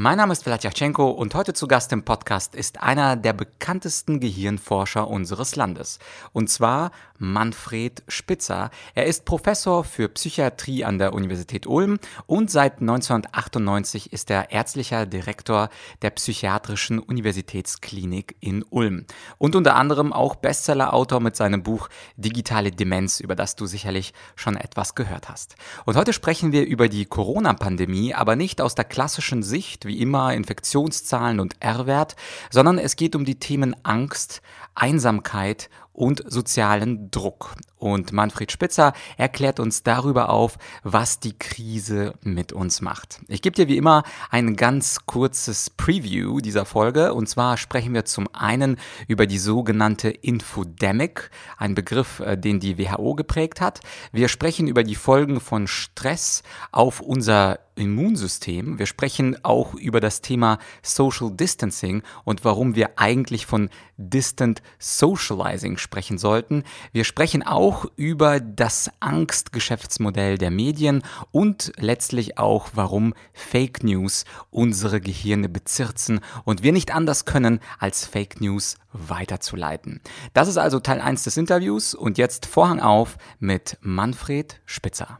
Mein Name ist Vladyachenko und heute zu Gast im Podcast ist einer der bekanntesten Gehirnforscher unseres Landes. Und zwar Manfred Spitzer. Er ist Professor für Psychiatrie an der Universität Ulm und seit 1998 ist er ärztlicher Direktor der Psychiatrischen Universitätsklinik in Ulm. Und unter anderem auch Bestsellerautor mit seinem Buch Digitale Demenz, über das du sicherlich schon etwas gehört hast. Und heute sprechen wir über die Corona-Pandemie, aber nicht aus der klassischen Sicht, wie immer Infektionszahlen und R-Wert, sondern es geht um die Themen Angst, Einsamkeit und sozialen Druck. Und Manfred Spitzer erklärt uns darüber auf, was die Krise mit uns macht. Ich gebe dir wie immer ein ganz kurzes Preview dieser Folge. Und zwar sprechen wir zum einen über die sogenannte Infodemic, ein Begriff, äh, den die WHO geprägt hat. Wir sprechen über die Folgen von Stress auf unser Immunsystem. Wir sprechen auch über das Thema Social Distancing und warum wir eigentlich von Distant Socializing sprechen sollten. Wir sprechen auch über das Angstgeschäftsmodell der Medien und letztlich auch, warum Fake News unsere Gehirne bezirzen und wir nicht anders können, als Fake News weiterzuleiten. Das ist also Teil 1 des Interviews und jetzt Vorhang auf mit Manfred Spitzer.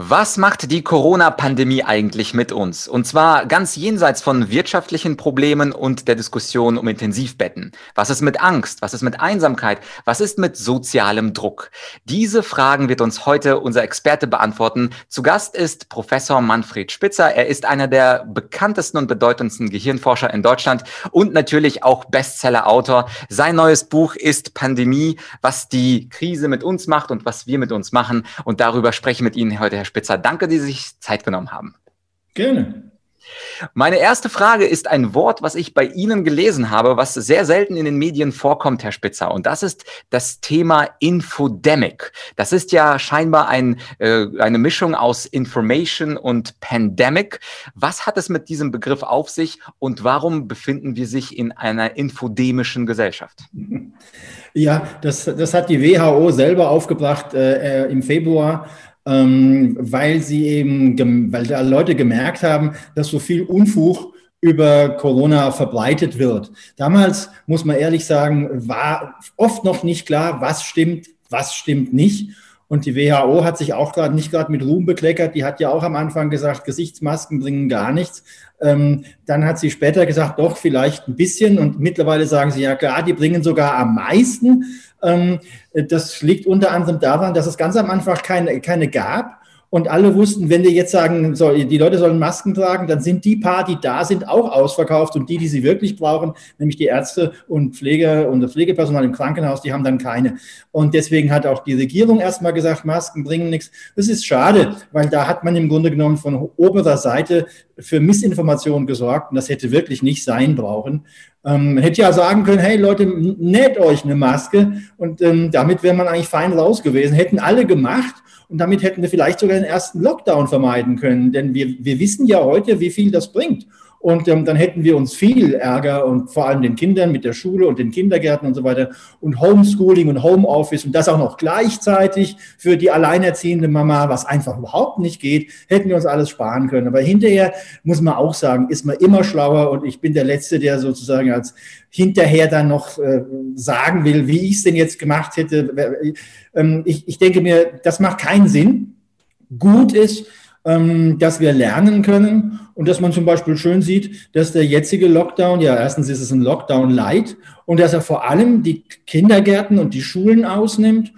Was macht die Corona-Pandemie eigentlich mit uns? Und zwar ganz jenseits von wirtschaftlichen Problemen und der Diskussion um Intensivbetten. Was ist mit Angst? Was ist mit Einsamkeit? Was ist mit sozialem Druck? Diese Fragen wird uns heute unser Experte beantworten. Zu Gast ist Professor Manfred Spitzer. Er ist einer der bekanntesten und bedeutendsten Gehirnforscher in Deutschland und natürlich auch Bestseller-Autor. Sein neues Buch ist Pandemie, was die Krise mit uns macht und was wir mit uns machen. Und darüber spreche ich mit Ihnen heute, Herr Spitzer. Danke, dass Sie sich Zeit genommen haben. Gerne. Meine erste Frage ist ein Wort, was ich bei Ihnen gelesen habe, was sehr selten in den Medien vorkommt, Herr Spitzer. Und das ist das Thema Infodemic. Das ist ja scheinbar ein, äh, eine Mischung aus Information und Pandemic. Was hat es mit diesem Begriff auf sich und warum befinden wir sich in einer infodemischen Gesellschaft? Ja, das, das hat die WHO selber aufgebracht äh, äh im Februar weil sie eben, weil da Leute gemerkt haben, dass so viel Unfug über Corona verbreitet wird. Damals, muss man ehrlich sagen, war oft noch nicht klar, was stimmt, was stimmt nicht. Und die WHO hat sich auch gerade nicht gerade mit Ruhm bekleckert. Die hat ja auch am Anfang gesagt, Gesichtsmasken bringen gar nichts. Ähm, dann hat sie später gesagt, doch, vielleicht ein bisschen. Und mittlerweile sagen sie ja, klar, die bringen sogar am meisten. Ähm, das liegt unter anderem daran, dass es ganz am Anfang keine, keine gab. Und alle wussten, wenn wir jetzt sagen, so, die Leute sollen Masken tragen, dann sind die paar, die da sind, auch ausverkauft. Und die, die sie wirklich brauchen, nämlich die Ärzte und Pfleger und das Pflegepersonal im Krankenhaus, die haben dann keine. Und deswegen hat auch die Regierung erstmal gesagt, Masken bringen nichts. Das ist schade, weil da hat man im Grunde genommen von oberer Seite für Missinformation gesorgt. Und das hätte wirklich nicht sein brauchen. Ähm, hätte ja sagen können, hey Leute, näht euch eine Maske und ähm, damit wäre man eigentlich fein raus gewesen. Hätten alle gemacht und damit hätten wir vielleicht sogar den ersten Lockdown vermeiden können. Denn wir, wir wissen ja heute, wie viel das bringt. Und ähm, dann hätten wir uns viel Ärger und vor allem den Kindern mit der Schule und den Kindergärten und so weiter und Homeschooling und Homeoffice und das auch noch gleichzeitig für die alleinerziehende Mama, was einfach überhaupt nicht geht, hätten wir uns alles sparen können. Aber hinterher muss man auch sagen, ist man immer schlauer und ich bin der Letzte, der sozusagen als hinterher dann noch äh, sagen will, wie ich es denn jetzt gemacht hätte. Ähm, ich, ich denke mir, das macht keinen Sinn. Gut ist, ähm, dass wir lernen können und dass man zum Beispiel schön sieht, dass der jetzige Lockdown, ja, erstens ist es ein Lockdown light und dass er vor allem die Kindergärten und die Schulen ausnimmt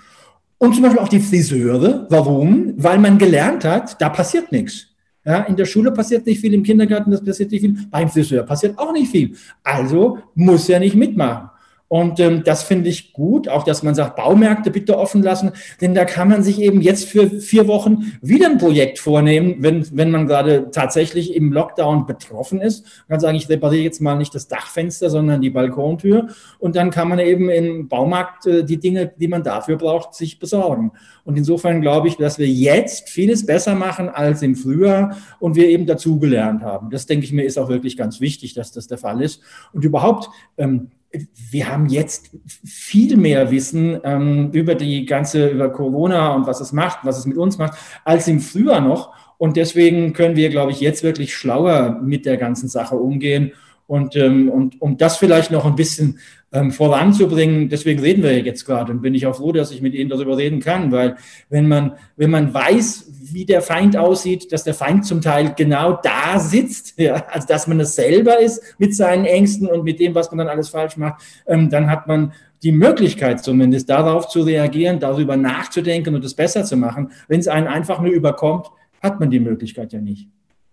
und zum Beispiel auch die Friseure. Warum? Weil man gelernt hat, da passiert nichts. Ja, in der Schule passiert nicht viel, im Kindergarten das passiert nicht viel, beim Friseur passiert auch nicht viel. Also muss er nicht mitmachen. Und ähm, das finde ich gut, auch dass man sagt, Baumärkte bitte offen lassen, denn da kann man sich eben jetzt für vier Wochen wieder ein Projekt vornehmen, wenn, wenn man gerade tatsächlich im Lockdown betroffen ist. Man kann sagen, ich repariere jetzt mal nicht das Dachfenster, sondern die Balkontür. Und dann kann man eben im Baumarkt äh, die Dinge, die man dafür braucht, sich besorgen. Und insofern glaube ich, dass wir jetzt vieles besser machen als im Frühjahr und wir eben dazugelernt haben. Das denke ich mir ist auch wirklich ganz wichtig, dass das der Fall ist. Und überhaupt, ähm, wir haben jetzt viel mehr Wissen ähm, über die ganze, über Corona und was es macht, was es mit uns macht, als im Frühjahr noch. Und deswegen können wir, glaube ich, jetzt wirklich schlauer mit der ganzen Sache umgehen. Und, ähm, und um das vielleicht noch ein bisschen ähm, voranzubringen, deswegen reden wir jetzt gerade und bin ich auch froh, dass ich mit Ihnen darüber reden kann, weil wenn man, wenn man weiß, wie der Feind aussieht, dass der Feind zum Teil genau da sitzt, ja, also dass man es selber ist mit seinen Ängsten und mit dem, was man dann alles falsch macht, ähm, dann hat man die Möglichkeit zumindest darauf zu reagieren, darüber nachzudenken und es besser zu machen. Wenn es einen einfach nur überkommt, hat man die Möglichkeit ja nicht.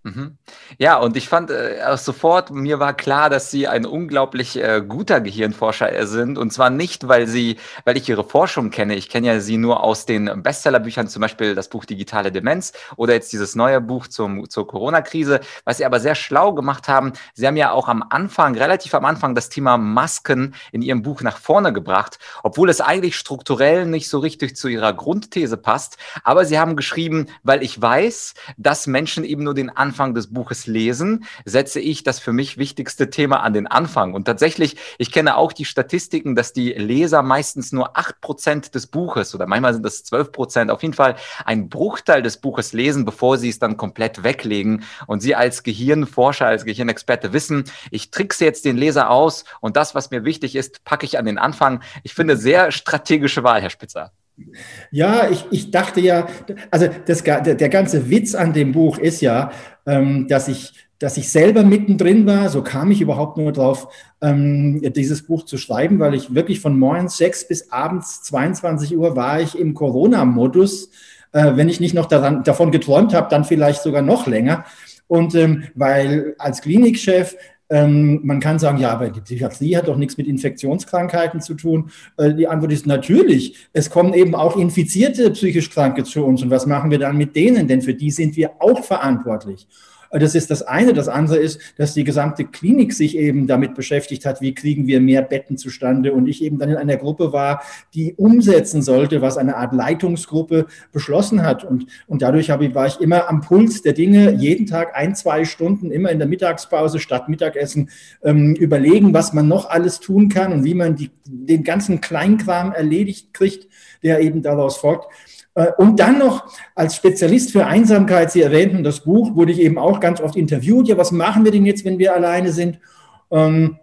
Mhm. Ja, und ich fand äh, sofort, mir war klar, dass Sie ein unglaublich äh, guter Gehirnforscher äh, sind. Und zwar nicht, weil Sie, weil ich Ihre Forschung kenne. Ich kenne ja Sie nur aus den Bestsellerbüchern, zum Beispiel das Buch Digitale Demenz oder jetzt dieses neue Buch zum, zur Corona-Krise. Was Sie aber sehr schlau gemacht haben, Sie haben ja auch am Anfang, relativ am Anfang, das Thema Masken in Ihrem Buch nach vorne gebracht, obwohl es eigentlich strukturell nicht so richtig zu Ihrer Grundthese passt. Aber Sie haben geschrieben, weil ich weiß, dass Menschen eben nur den Anfang Anfang des Buches lesen, setze ich das für mich wichtigste Thema an den Anfang. Und tatsächlich, ich kenne auch die Statistiken, dass die Leser meistens nur acht Prozent des Buches oder manchmal sind das zwölf Prozent, auf jeden Fall einen Bruchteil des Buches lesen, bevor sie es dann komplett weglegen. Und Sie als Gehirnforscher, als Gehirnexperte wissen, ich trickse jetzt den Leser aus und das, was mir wichtig ist, packe ich an den Anfang. Ich finde sehr strategische Wahl, Herr Spitzer. Ja, ich, ich dachte ja, also das, der, ganze Witz an dem Buch ist ja, ähm, dass ich dass ich selber mittendrin war, so kam ich überhaupt nur drauf, ähm, dieses Buch zu schreiben, weil ich wirklich von morgens sechs bis abends 22 Uhr war ich im Corona-Modus. Äh, wenn ich nicht noch daran, davon geträumt habe, dann vielleicht sogar noch länger. Und ähm, weil als Klinikchef ähm, man kann sagen, ja, aber die Psychiatrie hat doch nichts mit Infektionskrankheiten zu tun. Äh, die Antwort ist natürlich. Es kommen eben auch infizierte psychisch Kranke zu uns. Und was machen wir dann mit denen? Denn für die sind wir auch verantwortlich. Das ist das eine. Das andere ist, dass die gesamte Klinik sich eben damit beschäftigt hat, wie kriegen wir mehr Betten zustande. Und ich eben dann in einer Gruppe war, die umsetzen sollte, was eine Art Leitungsgruppe beschlossen hat. Und, und dadurch habe, war ich immer am Puls der Dinge, jeden Tag ein, zwei Stunden, immer in der Mittagspause statt Mittagessen, ähm, überlegen, was man noch alles tun kann und wie man die, den ganzen Kleinkram erledigt kriegt, der eben daraus folgt. Äh, und dann noch als Spezialist für Einsamkeit, Sie erwähnten das Buch, wurde ich eben auch ganz oft interviewt. Ja, was machen wir denn jetzt, wenn wir alleine sind? Ähm,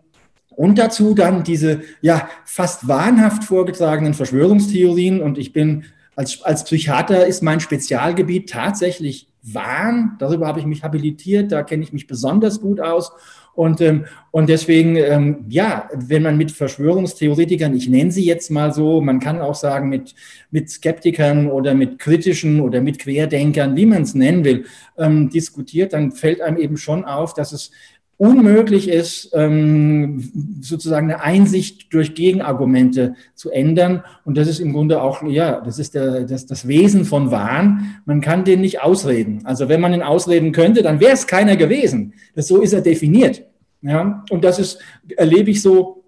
und dazu dann diese ja fast wahnhaft vorgetragenen Verschwörungstheorien. Und ich bin als, als Psychiater ist mein Spezialgebiet tatsächlich Wahn. Darüber habe ich mich habilitiert, da kenne ich mich besonders gut aus. Und, ähm, und deswegen, ähm, ja, wenn man mit Verschwörungstheoretikern, ich nenne sie jetzt mal so, man kann auch sagen mit, mit Skeptikern oder mit kritischen oder mit Querdenkern, wie man es nennen will, ähm, diskutiert, dann fällt einem eben schon auf, dass es unmöglich ist, ähm, sozusagen eine Einsicht durch Gegenargumente zu ändern. Und das ist im Grunde auch, ja, das ist der, das, das Wesen von Wahn. Man kann den nicht ausreden. Also wenn man ihn ausreden könnte, dann wäre es keiner gewesen. Das, so ist er definiert. Ja, und das ist, erlebe ich so,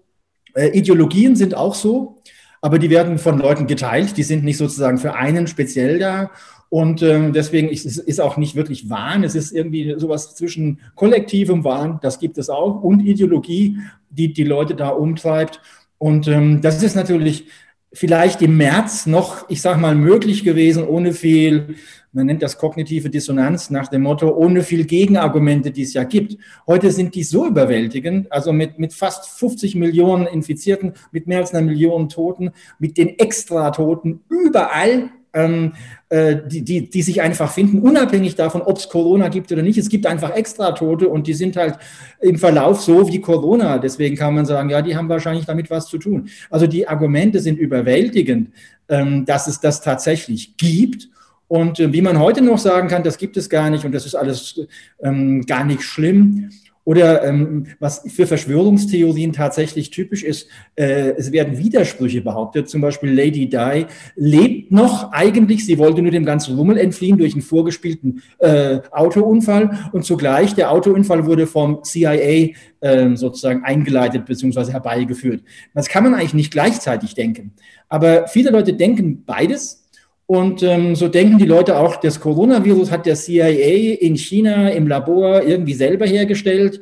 äh, Ideologien sind auch so, aber die werden von Leuten geteilt. Die sind nicht sozusagen für einen speziell da. Und äh, deswegen ist es ist auch nicht wirklich Wahn. Es ist irgendwie sowas zwischen kollektivem Wahn, das gibt es auch, und Ideologie, die die Leute da umtreibt. Und ähm, das ist natürlich vielleicht im März noch, ich sage mal, möglich gewesen, ohne viel, man nennt das kognitive Dissonanz nach dem Motto, ohne viel Gegenargumente, die es ja gibt. Heute sind die so überwältigend, also mit, mit fast 50 Millionen Infizierten, mit mehr als einer Million Toten, mit den Extratoten überall ähm, äh, die, die, die sich einfach finden, unabhängig davon, ob es Corona gibt oder nicht. Es gibt einfach Extratote und die sind halt im Verlauf so wie Corona. Deswegen kann man sagen, ja, die haben wahrscheinlich damit was zu tun. Also die Argumente sind überwältigend, ähm, dass es das tatsächlich gibt. Und äh, wie man heute noch sagen kann, das gibt es gar nicht und das ist alles ähm, gar nicht schlimm. Oder ähm, was für Verschwörungstheorien tatsächlich typisch ist, äh, es werden Widersprüche behauptet. Zum Beispiel Lady Di lebt noch eigentlich, sie wollte nur dem ganzen Rummel entfliehen durch einen vorgespielten äh, Autounfall und zugleich der Autounfall wurde vom CIA äh, sozusagen eingeleitet bzw. herbeigeführt. Das kann man eigentlich nicht gleichzeitig denken. Aber viele Leute denken beides und ähm, so denken die Leute auch, das Coronavirus hat der CIA in China im Labor irgendwie selber hergestellt.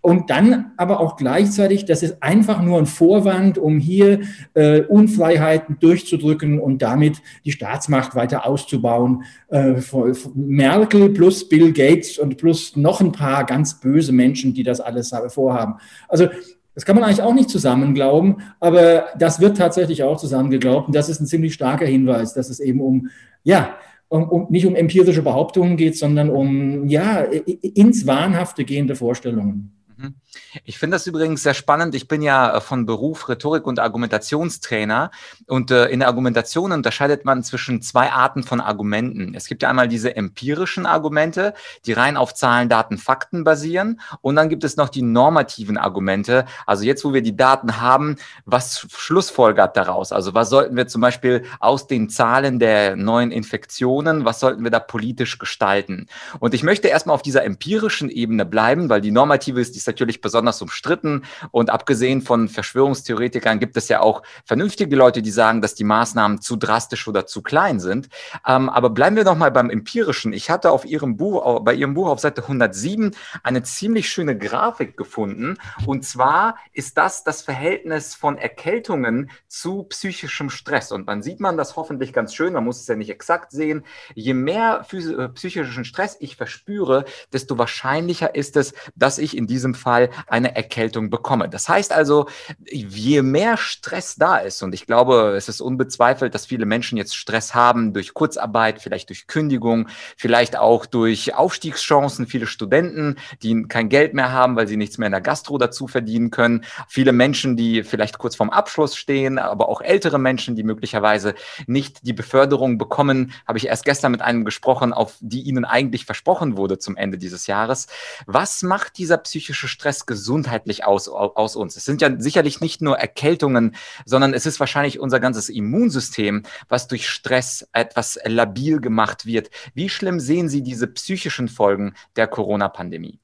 und dann aber auch gleichzeitig, das ist einfach nur ein Vorwand, um hier äh, Unfreiheiten durchzudrücken und damit die Staatsmacht weiter auszubauen. Äh, Merkel plus Bill Gates und plus noch ein paar ganz böse Menschen, die das alles vorhaben. Also das kann man eigentlich auch nicht zusammen glauben, aber das wird tatsächlich auch zusammen geglaubt. Und das ist ein ziemlich starker Hinweis, dass es eben um, ja, um, um, nicht um empirische Behauptungen geht, sondern um, ja, ins Wahnhafte gehende Vorstellungen. Mhm. Ich finde das übrigens sehr spannend. Ich bin ja äh, von Beruf Rhetorik- und Argumentationstrainer und äh, in der Argumentation unterscheidet man zwischen zwei Arten von Argumenten. Es gibt ja einmal diese empirischen Argumente, die rein auf Zahlen, Daten, Fakten basieren und dann gibt es noch die normativen Argumente. Also jetzt, wo wir die Daten haben, was schlussfolgert daraus? Also was sollten wir zum Beispiel aus den Zahlen der neuen Infektionen, was sollten wir da politisch gestalten? Und ich möchte erstmal auf dieser empirischen Ebene bleiben, weil die normative ist, die ist natürlich besonders umstritten. Und abgesehen von Verschwörungstheoretikern gibt es ja auch vernünftige Leute, die sagen, dass die Maßnahmen zu drastisch oder zu klein sind. Ähm, aber bleiben wir noch mal beim Empirischen. Ich hatte auf Ihrem Buch, bei Ihrem Buch auf Seite 107 eine ziemlich schöne Grafik gefunden. Und zwar ist das das Verhältnis von Erkältungen zu psychischem Stress. Und man sieht man das hoffentlich ganz schön. Man muss es ja nicht exakt sehen. Je mehr äh, psychischen Stress ich verspüre, desto wahrscheinlicher ist es, dass ich in diesem Fall eine Erkältung bekomme. Das heißt also, je mehr Stress da ist, und ich glaube, es ist unbezweifelt, dass viele Menschen jetzt Stress haben durch Kurzarbeit, vielleicht durch Kündigung, vielleicht auch durch Aufstiegschancen, viele Studenten, die kein Geld mehr haben, weil sie nichts mehr in der Gastro dazu verdienen können, viele Menschen, die vielleicht kurz vorm Abschluss stehen, aber auch ältere Menschen, die möglicherweise nicht die Beförderung bekommen, habe ich erst gestern mit einem gesprochen, auf die ihnen eigentlich versprochen wurde zum Ende dieses Jahres. Was macht dieser psychische Stress gesundheitlich aus, aus uns. Es sind ja sicherlich nicht nur Erkältungen, sondern es ist wahrscheinlich unser ganzes Immunsystem, was durch Stress etwas labil gemacht wird. Wie schlimm sehen Sie diese psychischen Folgen der Corona-Pandemie?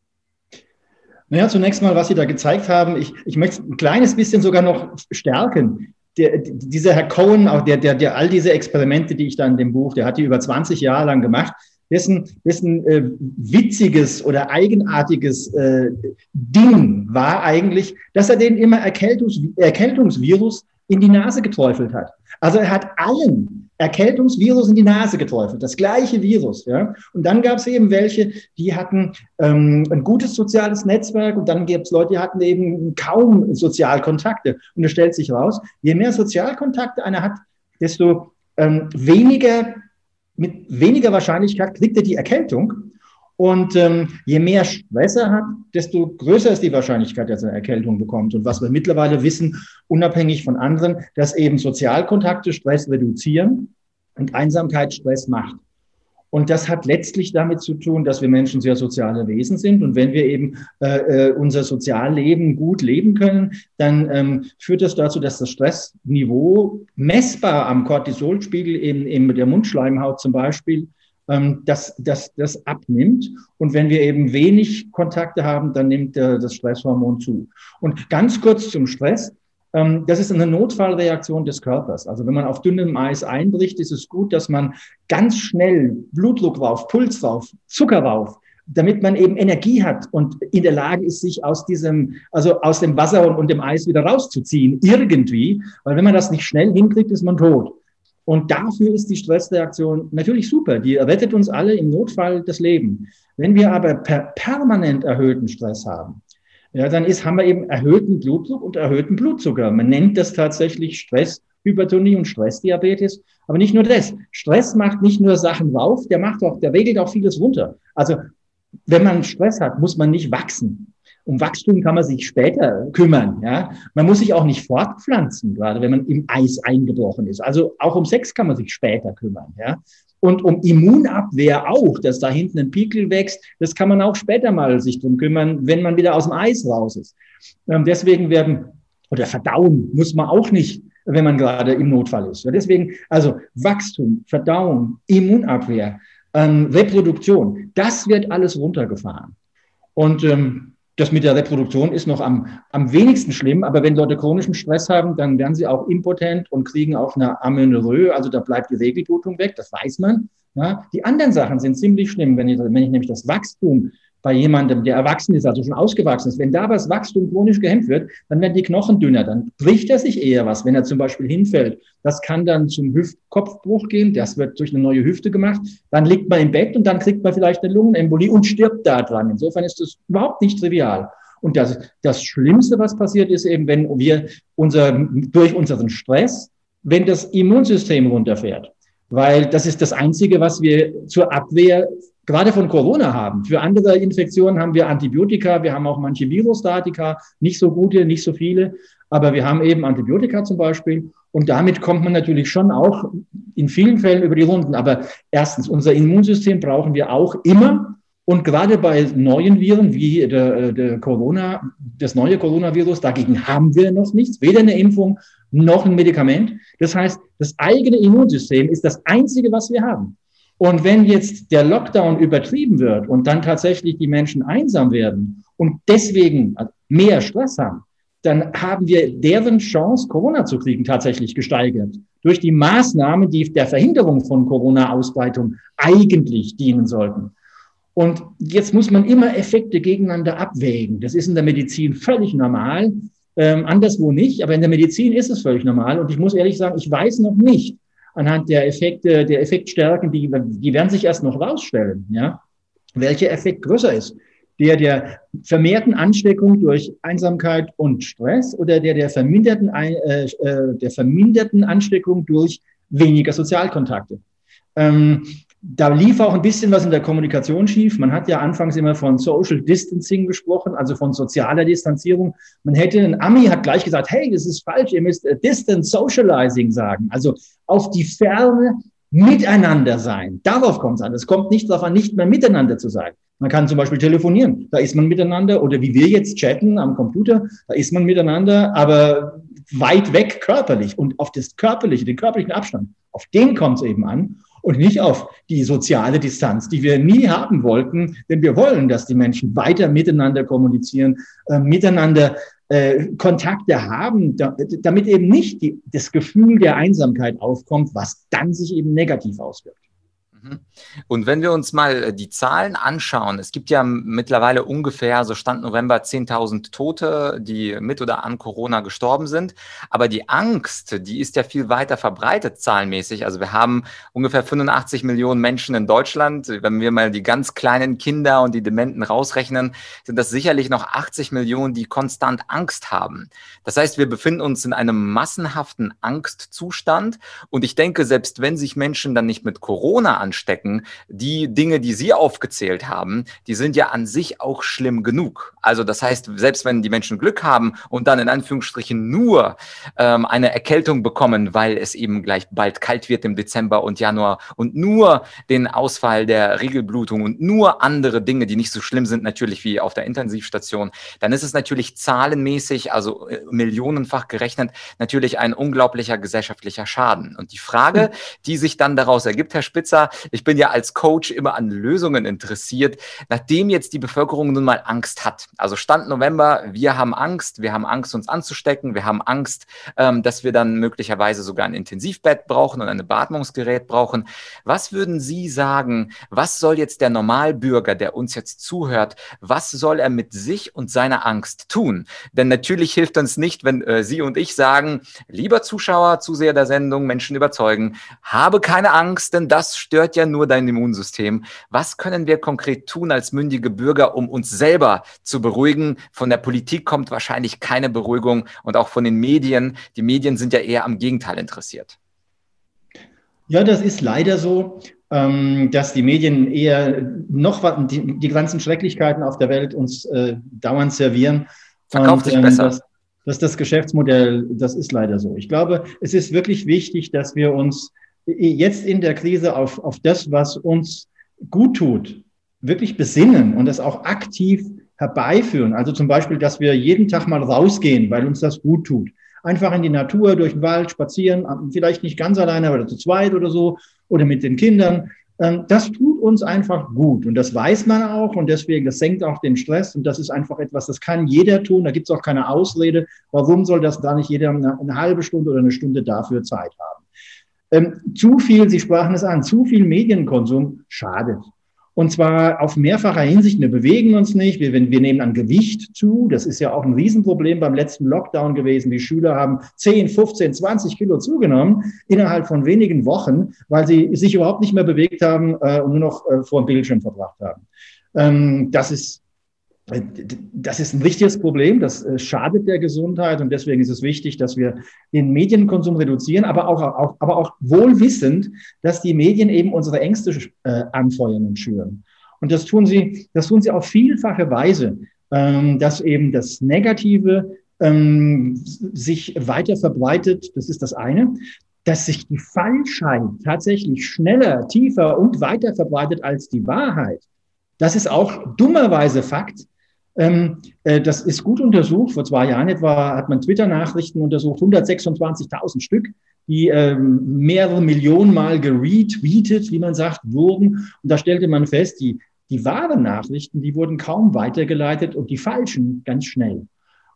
Naja, zunächst mal, was Sie da gezeigt haben, ich, ich möchte ein kleines bisschen sogar noch stärken. Der, dieser Herr Cohen, auch der, der, der all diese Experimente, die ich da in dem Buch, der hat die über 20 Jahre lang gemacht, dessen, dessen äh, witziges oder eigenartiges äh, Ding war eigentlich, dass er den immer Erkältungs Erkältungsvirus in die Nase geträufelt hat. Also er hat allen Erkältungsvirus in die Nase geträufelt, das gleiche Virus. Ja? Und dann gab es eben welche, die hatten ähm, ein gutes soziales Netzwerk und dann gibt es Leute, die hatten eben kaum Sozialkontakte. Und es stellt sich raus, je mehr Sozialkontakte einer hat, desto ähm, weniger mit weniger Wahrscheinlichkeit kriegt er die Erkältung. Und ähm, je mehr Stress er hat, desto größer ist die Wahrscheinlichkeit, dass er eine Erkältung bekommt. Und was wir mittlerweile wissen, unabhängig von anderen, dass eben Sozialkontakte Stress reduzieren und Einsamkeit Stress macht. Und das hat letztlich damit zu tun, dass wir Menschen sehr soziale Wesen sind. Und wenn wir eben äh, äh, unser Sozialleben gut leben können, dann ähm, führt das dazu, dass das Stressniveau messbar am Cortisolspiegel eben in der Mundschleimhaut zum Beispiel ähm, dass das, das abnimmt. Und wenn wir eben wenig Kontakte haben, dann nimmt das Stresshormon zu. Und ganz kurz zum Stress. Ähm, das ist eine Notfallreaktion des Körpers. Also wenn man auf dünnem Eis einbricht, ist es gut, dass man ganz schnell Blutdruck rauf, Puls rauf, Zucker rauf, damit man eben Energie hat und in der Lage ist, sich aus diesem, also aus dem Wasser und dem Eis wieder rauszuziehen, irgendwie. Weil wenn man das nicht schnell hinkriegt, ist man tot. Und dafür ist die Stressreaktion natürlich super. Die rettet uns alle im Notfall das Leben. Wenn wir aber per permanent erhöhten Stress haben, ja, dann ist, haben wir eben erhöhten Blutdruck und erhöhten Blutzucker. Man nennt das tatsächlich Stresshypertonie und Stressdiabetes. Aber nicht nur das. Stress macht nicht nur Sachen rauf, der macht auch, der regelt auch vieles runter. Also, wenn man Stress hat, muss man nicht wachsen. Um Wachstum kann man sich später kümmern. Ja? Man muss sich auch nicht fortpflanzen, gerade wenn man im Eis eingebrochen ist. Also auch um Sex kann man sich später kümmern. Ja? Und um Immunabwehr auch, dass da hinten ein Pickel wächst, das kann man auch später mal sich drum kümmern, wenn man wieder aus dem Eis raus ist. Ähm, deswegen werden, oder verdauen muss man auch nicht, wenn man gerade im Notfall ist. Deswegen, also Wachstum, Verdauung, Immunabwehr, ähm, Reproduktion, das wird alles runtergefahren. Und ähm, das mit der Reproduktion ist noch am, am wenigsten schlimm, aber wenn Leute chronischen Stress haben, dann werden sie auch impotent und kriegen auch eine Amenorrhoe, also da bleibt die Regelblutung weg, das weiß man. Ja. Die anderen Sachen sind ziemlich schlimm, wenn ich, wenn ich nämlich das Wachstum bei jemandem, der erwachsen ist, also schon ausgewachsen ist, wenn da das Wachstum chronisch gehemmt wird, dann werden die Knochen dünner, dann bricht er sich eher was, wenn er zum Beispiel hinfällt. Das kann dann zum Hüftkopfbruch gehen, das wird durch eine neue Hüfte gemacht. Dann liegt man im Bett und dann kriegt man vielleicht eine Lungenembolie und stirbt da dran. Insofern ist das überhaupt nicht trivial. Und das, das Schlimmste, was passiert, ist eben, wenn wir unser, durch unseren Stress, wenn das Immunsystem runterfährt. Weil das ist das Einzige, was wir zur Abwehr gerade von Corona haben. Für andere Infektionen haben wir Antibiotika, wir haben auch manche Virostatika, nicht so gute, nicht so viele, aber wir haben eben Antibiotika zum Beispiel. Und damit kommt man natürlich schon auch in vielen Fällen über die Runden. Aber erstens, unser Immunsystem brauchen wir auch immer. Und gerade bei neuen Viren wie der, der Corona, das neue Coronavirus, dagegen haben wir noch nichts, weder eine Impfung noch ein Medikament. Das heißt, das eigene Immunsystem ist das Einzige, was wir haben. Und wenn jetzt der Lockdown übertrieben wird und dann tatsächlich die Menschen einsam werden und deswegen mehr Stress haben, dann haben wir deren Chance, Corona zu kriegen, tatsächlich gesteigert. Durch die Maßnahmen, die der Verhinderung von Corona-Ausbreitung eigentlich dienen sollten. Und jetzt muss man immer Effekte gegeneinander abwägen. Das ist in der Medizin völlig normal, ähm, anderswo nicht, aber in der Medizin ist es völlig normal. Und ich muss ehrlich sagen, ich weiß noch nicht, anhand der Effekte, der Effektstärken, die, die werden sich erst noch rausstellen, ja, welcher Effekt größer ist. Der der vermehrten Ansteckung durch Einsamkeit und Stress oder der der verminderten, äh, äh, der verminderten Ansteckung durch weniger Sozialkontakte. Ähm, da lief auch ein bisschen was in der Kommunikation schief. Man hat ja anfangs immer von Social Distancing gesprochen, also von sozialer Distanzierung. Man hätte, ein Ami hat gleich gesagt, hey, das ist falsch, ihr müsst Distance Socializing sagen. Also auf die Ferne miteinander sein. Darauf kommt es an. Es kommt nicht darauf an, nicht mehr miteinander zu sein. Man kann zum Beispiel telefonieren, da ist man miteinander, oder wie wir jetzt chatten am Computer, da ist man miteinander, aber weit weg körperlich. Und auf das körperliche, den körperlichen Abstand, auf den kommt es eben an und nicht auf die soziale Distanz, die wir nie haben wollten, denn wir wollen, dass die Menschen weiter miteinander kommunizieren, äh, miteinander äh, Kontakte haben, da, damit eben nicht die, das Gefühl der Einsamkeit aufkommt, was dann sich eben negativ auswirkt. Mhm. Und wenn wir uns mal äh, die Zahlen anschauen, es gibt ja mittlerweile ungefähr, so Stand November, 10.000 Tote, die mit oder an Corona gestorben sind. Aber die Angst, die ist ja viel weiter verbreitet zahlenmäßig. Also wir haben ungefähr 85 Millionen Menschen in Deutschland. Wenn wir mal die ganz kleinen Kinder und die Dementen rausrechnen, sind das sicherlich noch 80 Millionen, die konstant Angst haben. Das heißt, wir befinden uns in einem massenhaften Angstzustand. Und ich denke, selbst wenn sich Menschen dann nicht mit Corona an anstecken. Die Dinge, die Sie aufgezählt haben, die sind ja an sich auch schlimm genug. Also das heißt, selbst wenn die Menschen Glück haben und dann in Anführungsstrichen nur ähm, eine Erkältung bekommen, weil es eben gleich bald kalt wird im Dezember und Januar und nur den Ausfall der Regelblutung und nur andere Dinge, die nicht so schlimm sind, natürlich wie auf der Intensivstation, dann ist es natürlich zahlenmäßig, also äh, millionenfach gerechnet, natürlich ein unglaublicher gesellschaftlicher Schaden. Und die Frage, die sich dann daraus ergibt, Herr Spitzer, ich bin ja als Coach immer an Lösungen interessiert. Nachdem jetzt die Bevölkerung nun mal Angst hat, also Stand November, wir haben Angst, wir haben Angst, uns anzustecken, wir haben Angst, ähm, dass wir dann möglicherweise sogar ein Intensivbett brauchen und ein Beatmungsgerät brauchen. Was würden Sie sagen, was soll jetzt der Normalbürger, der uns jetzt zuhört, was soll er mit sich und seiner Angst tun? Denn natürlich hilft uns nicht, wenn äh, Sie und ich sagen, lieber Zuschauer, Zuseher der Sendung, Menschen überzeugen, habe keine Angst, denn das stört stört ja nur dein Immunsystem. Was können wir konkret tun als mündige Bürger, um uns selber zu beruhigen? Von der Politik kommt wahrscheinlich keine Beruhigung und auch von den Medien. Die Medien sind ja eher am Gegenteil interessiert. Ja, das ist leider so, ähm, dass die Medien eher noch die, die ganzen Schrecklichkeiten auf der Welt uns äh, dauernd servieren. Verkauft und, sich ähm, besser. Das, das ist das Geschäftsmodell, das ist leider so. Ich glaube, es ist wirklich wichtig, dass wir uns jetzt in der Krise auf, auf das, was uns gut tut, wirklich besinnen und das auch aktiv herbeiführen. Also zum Beispiel, dass wir jeden Tag mal rausgehen, weil uns das gut tut. Einfach in die Natur, durch den Wald spazieren, vielleicht nicht ganz alleine, aber zu zweit oder so, oder mit den Kindern. Ähm, das tut uns einfach gut und das weiß man auch und deswegen, das senkt auch den Stress und das ist einfach etwas, das kann jeder tun, da gibt es auch keine Ausrede. Warum soll das da nicht jeder eine, eine halbe Stunde oder eine Stunde dafür Zeit haben? Ähm, zu viel, Sie sprachen es an, zu viel Medienkonsum schadet. Und zwar auf mehrfacher Hinsicht. Wir bewegen uns nicht. Wir, wir nehmen an Gewicht zu. Das ist ja auch ein Riesenproblem beim letzten Lockdown gewesen. Die Schüler haben 10, 15, 20 Kilo zugenommen innerhalb von wenigen Wochen, weil sie sich überhaupt nicht mehr bewegt haben äh, und nur noch äh, vor dem Bildschirm verbracht haben. Ähm, das ist das ist ein richtiges Problem, das äh, schadet der Gesundheit und deswegen ist es wichtig, dass wir den Medienkonsum reduzieren, aber auch, auch, aber auch wohl wissend, dass die Medien eben unsere Ängste äh, anfeuern und schüren. Und das tun sie, das tun sie auf vielfache Weise, ähm, dass eben das Negative ähm, sich weiter verbreitet. Das ist das eine. Dass sich die Falschheit tatsächlich schneller, tiefer und weiter verbreitet als die Wahrheit. Das ist auch dummerweise Fakt. Ähm, äh, das ist gut untersucht. Vor zwei Jahren etwa hat man Twitter-Nachrichten untersucht, 126.000 Stück, die ähm, mehrere Millionen Mal geretweetet, wie man sagt, wurden. Und da stellte man fest, die, die wahren Nachrichten, die wurden kaum weitergeleitet und die falschen ganz schnell.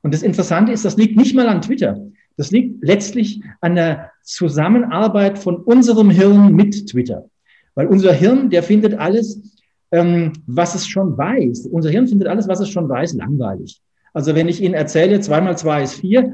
Und das Interessante ist, das liegt nicht mal an Twitter. Das liegt letztlich an der Zusammenarbeit von unserem Hirn mit Twitter. Weil unser Hirn, der findet alles ähm, was es schon weiß. Unser Hirn findet alles, was es schon weiß, langweilig. Also wenn ich Ihnen erzähle, zwei mal zwei ist vier,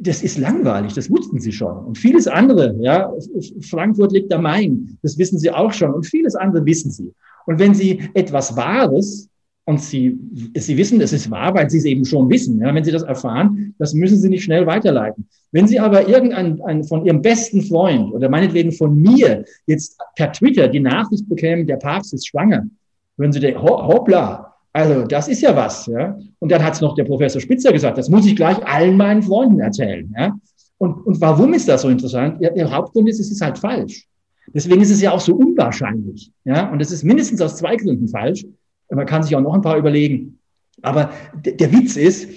das ist langweilig, das wussten Sie schon. Und vieles andere, ja, Frankfurt liegt am Main, das wissen Sie auch schon. Und vieles andere wissen Sie. Und wenn Sie etwas Wahres und Sie, Sie wissen, es ist wahr, weil Sie es eben schon wissen. Ja, wenn Sie das erfahren, das müssen Sie nicht schnell weiterleiten. Wenn Sie aber irgendein von Ihrem besten Freund oder meinetwegen von mir jetzt per Twitter die Nachricht bekämen, der Papst ist schwanger, würden Sie denken, hoppla, also das ist ja was. Ja? Und dann hat es noch der Professor Spitzer gesagt, das muss ich gleich allen meinen Freunden erzählen. Ja? Und, und warum ist das so interessant? Ja, der Hauptgrund ist, es ist halt falsch. Deswegen ist es ja auch so unwahrscheinlich. Ja? Und es ist mindestens aus zwei Gründen falsch. Man kann sich auch noch ein paar überlegen. Aber der Witz ist,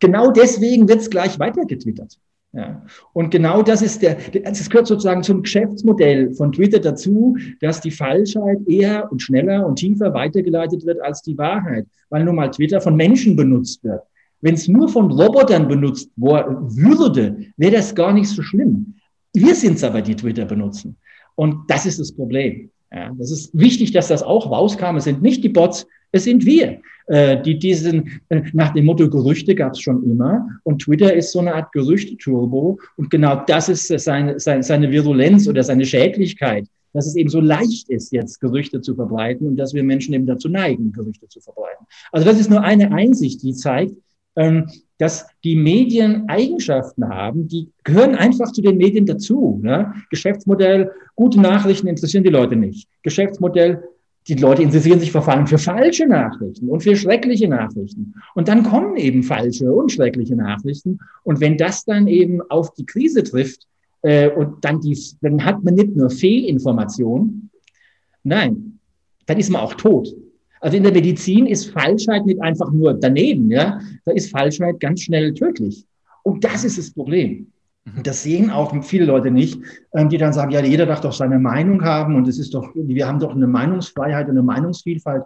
genau deswegen wird es gleich weitergetwittert. Ja. Und genau das ist der, das gehört sozusagen zum Geschäftsmodell von Twitter dazu, dass die Falschheit eher und schneller und tiefer weitergeleitet wird als die Wahrheit, weil nun mal Twitter von Menschen benutzt wird. Wenn es nur von Robotern benutzt würde, wäre das gar nicht so schlimm. Wir sind es aber, die Twitter benutzen. Und das ist das Problem. Ja, das ist wichtig, dass das auch rauskam. Es sind nicht die Bots, es sind wir, äh, die diesen, äh, nach dem Motto Gerüchte gab es schon immer. Und Twitter ist so eine Art Gerüchte-Turbo. Und genau das ist seine, seine, seine Virulenz oder seine Schädlichkeit, dass es eben so leicht ist, jetzt Gerüchte zu verbreiten und dass wir Menschen eben dazu neigen, Gerüchte zu verbreiten. Also das ist nur eine Einsicht, die zeigt, dass die Medien Eigenschaften haben, die gehören einfach zu den Medien dazu. Ne? Geschäftsmodell, gute Nachrichten interessieren die Leute nicht. Geschäftsmodell, die Leute interessieren sich vor allem für falsche Nachrichten und für schreckliche Nachrichten. Und dann kommen eben falsche und schreckliche Nachrichten. Und wenn das dann eben auf die Krise trifft, äh, und dann, die, dann hat man nicht nur Fehlinformation, nein, dann ist man auch tot. Also in der Medizin ist Falschheit nicht einfach nur daneben, ja. Da ist Falschheit ganz schnell tödlich. Und das ist das Problem. Und das sehen auch viele Leute nicht, ähm, die dann sagen, ja, jeder darf doch seine Meinung haben und es ist doch, wir haben doch eine Meinungsfreiheit und eine Meinungsvielfalt.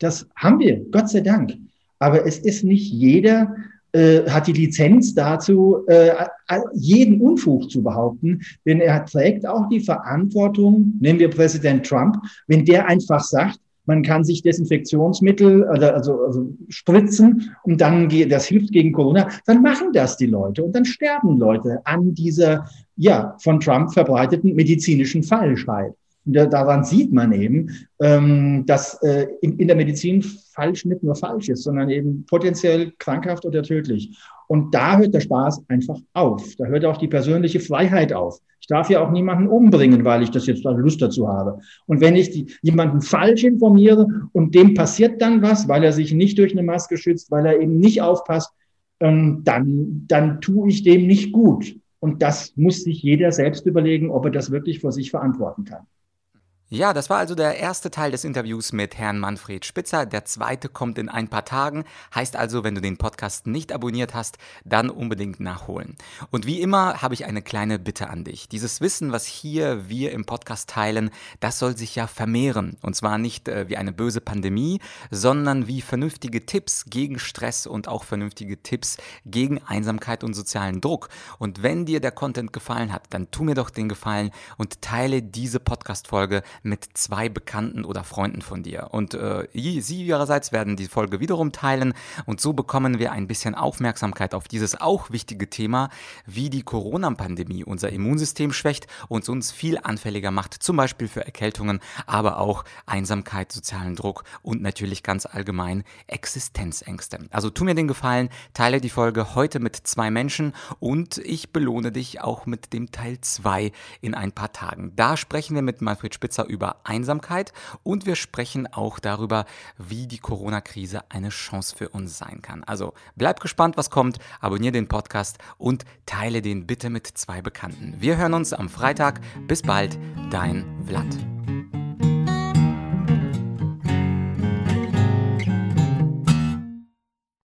Das haben wir, Gott sei Dank. Aber es ist nicht jeder äh, hat die Lizenz dazu, äh, jeden Unfug zu behaupten, denn er trägt auch die Verantwortung, nehmen wir Präsident Trump, wenn der einfach sagt, man kann sich Desinfektionsmittel oder also, also spritzen und dann das hilft gegen Corona. Dann machen das die Leute und dann sterben Leute an dieser ja von Trump verbreiteten medizinischen Falschheit. Und daran sieht man eben, ähm, dass äh, in, in der Medizin falsch nicht nur falsch ist, sondern eben potenziell krankhaft oder tödlich. Und da hört der Spaß einfach auf. Da hört auch die persönliche Freiheit auf. Ich darf ja auch niemanden umbringen, weil ich das jetzt Lust dazu habe. Und wenn ich die, jemanden falsch informiere und dem passiert dann was, weil er sich nicht durch eine Maske schützt, weil er eben nicht aufpasst, ähm, dann, dann tue ich dem nicht gut. Und das muss sich jeder selbst überlegen, ob er das wirklich vor sich verantworten kann. Ja, das war also der erste Teil des Interviews mit Herrn Manfred Spitzer. Der zweite kommt in ein paar Tagen. Heißt also, wenn du den Podcast nicht abonniert hast, dann unbedingt nachholen. Und wie immer habe ich eine kleine Bitte an dich. Dieses Wissen, was hier wir im Podcast teilen, das soll sich ja vermehren. Und zwar nicht äh, wie eine böse Pandemie, sondern wie vernünftige Tipps gegen Stress und auch vernünftige Tipps gegen Einsamkeit und sozialen Druck. Und wenn dir der Content gefallen hat, dann tu mir doch den Gefallen und teile diese Podcast-Folge mit zwei Bekannten oder Freunden von dir. Und äh, sie ihrerseits werden die Folge wiederum teilen und so bekommen wir ein bisschen Aufmerksamkeit auf dieses auch wichtige Thema, wie die Corona-Pandemie unser Immunsystem schwächt und uns viel anfälliger macht, zum Beispiel für Erkältungen, aber auch Einsamkeit, sozialen Druck und natürlich ganz allgemein Existenzängste. Also tu mir den Gefallen, teile die Folge heute mit zwei Menschen und ich belohne dich auch mit dem Teil 2 in ein paar Tagen. Da sprechen wir mit Manfred Spitzer über Einsamkeit und wir sprechen auch darüber, wie die Corona-Krise eine Chance für uns sein kann. Also bleib gespannt, was kommt, abonniere den Podcast und teile den bitte mit zwei Bekannten. Wir hören uns am Freitag. Bis bald, dein Vlad.